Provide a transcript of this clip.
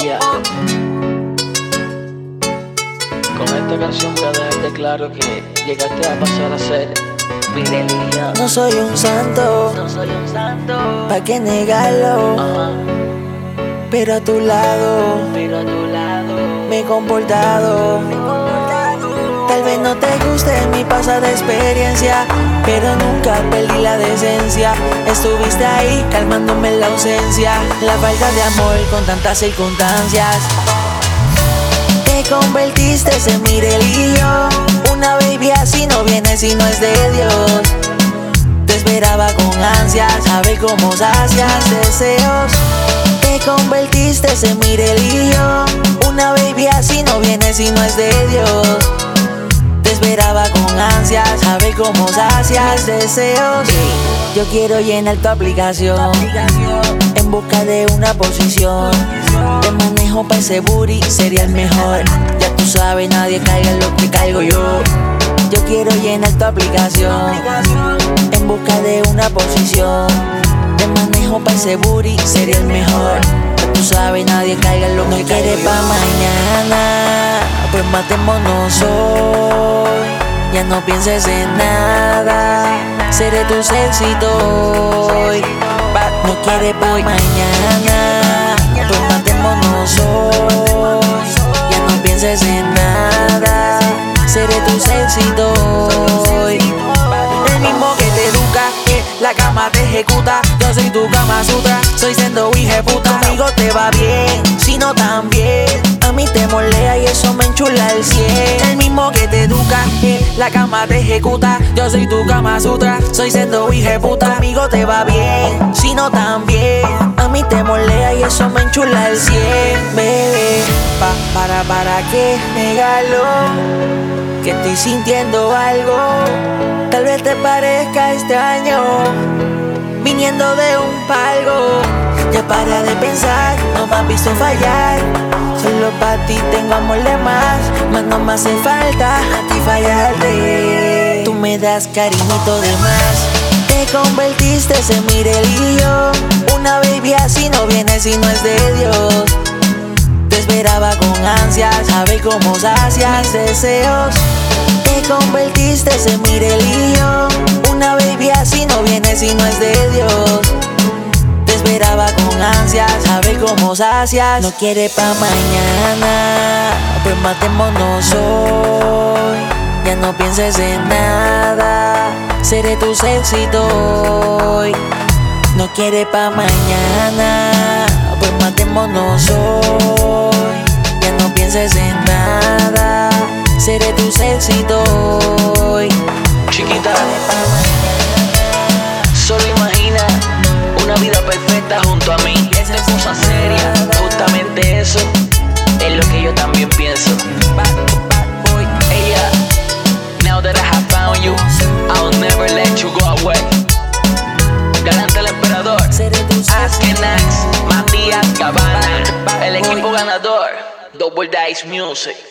Con esta canción voy a dejarte claro que llegaste a pasar a ser mi. No soy un santo, No soy un santo. ¿pa' qué negarlo? Ajá, Pero a tu lado pero a tu lado. me he comportado. Vez no te guste mi pasada experiencia, pero nunca perdí la decencia. Estuviste ahí calmándome la ausencia, la falta de amor con tantas circunstancias. Te convertiste en mi religión. Una baby así no viene si no es de Dios. Te esperaba con ansias, saber cómo sacias deseos. Te convertiste en mi religión. Una baby así no viene si no es de Dios. Esperaba con ansias, saber cómo sacias deseos. Yo quiero llenar tu aplicación en busca de una posición. Te manejo para ese booty, sería el mejor. Ya tú sabes, nadie caiga en lo que caigo yo. Yo quiero llenar tu aplicación en busca de una posición. Te manejo para ese booty, sería el mejor. Ya tú sabes, nadie caiga en lo que quiere pa' mañana. Pues matémonos hoy. Ya no pienses en nada. Seré tu éxito hoy. No quiere pa' mañana. Pues matémonos hoy. Ya no pienses en nada. Seré tu éxito hoy. El mismo que te educa, que la cama te ejecuta. Yo soy tu cama sutra, soy siendo hija puta. Conmigo te va bien, si no también. A mí te molea la cama te ejecuta. Yo soy tu cama sutra, soy siendo hija puta. Conmigo te va bien, si no también. A mí te molea y eso me enchula el cien, bebé. Pa, para, para qué negarlo que estoy sintiendo algo. Tal vez te parezca extraño, viniendo de un palco. Ya para de pensar, no me has visto fallar. Solo para ti tengo amor de más, más no me hace falta a ti fallarte. Tú me das cariñito de más. Te convertiste en mi religión. Una baby así no viene si no es de Dios. Te esperaba con ansias, saber cómo sacias deseos. Te convertiste en mi religión. Una baby así no viene si no es de Dios. Cómo sacias. No quiere pa' mañana, pues matémonos hoy. Ya no pienses en nada, seré tu éxito hoy. No quiere pa' mañana, pues matémonos hoy. Ya no pienses en nada, seré tu éxito hoy. Chiquita, solo imagina una vida perfecta junto a mí. Esto es cosa seria, justamente eso es lo que yo también pienso. Ella, now that I have found you, I'll never let you go away. Galante el emperador, Askenax, Matías Cabana, el equipo ganador, Double Dice Music.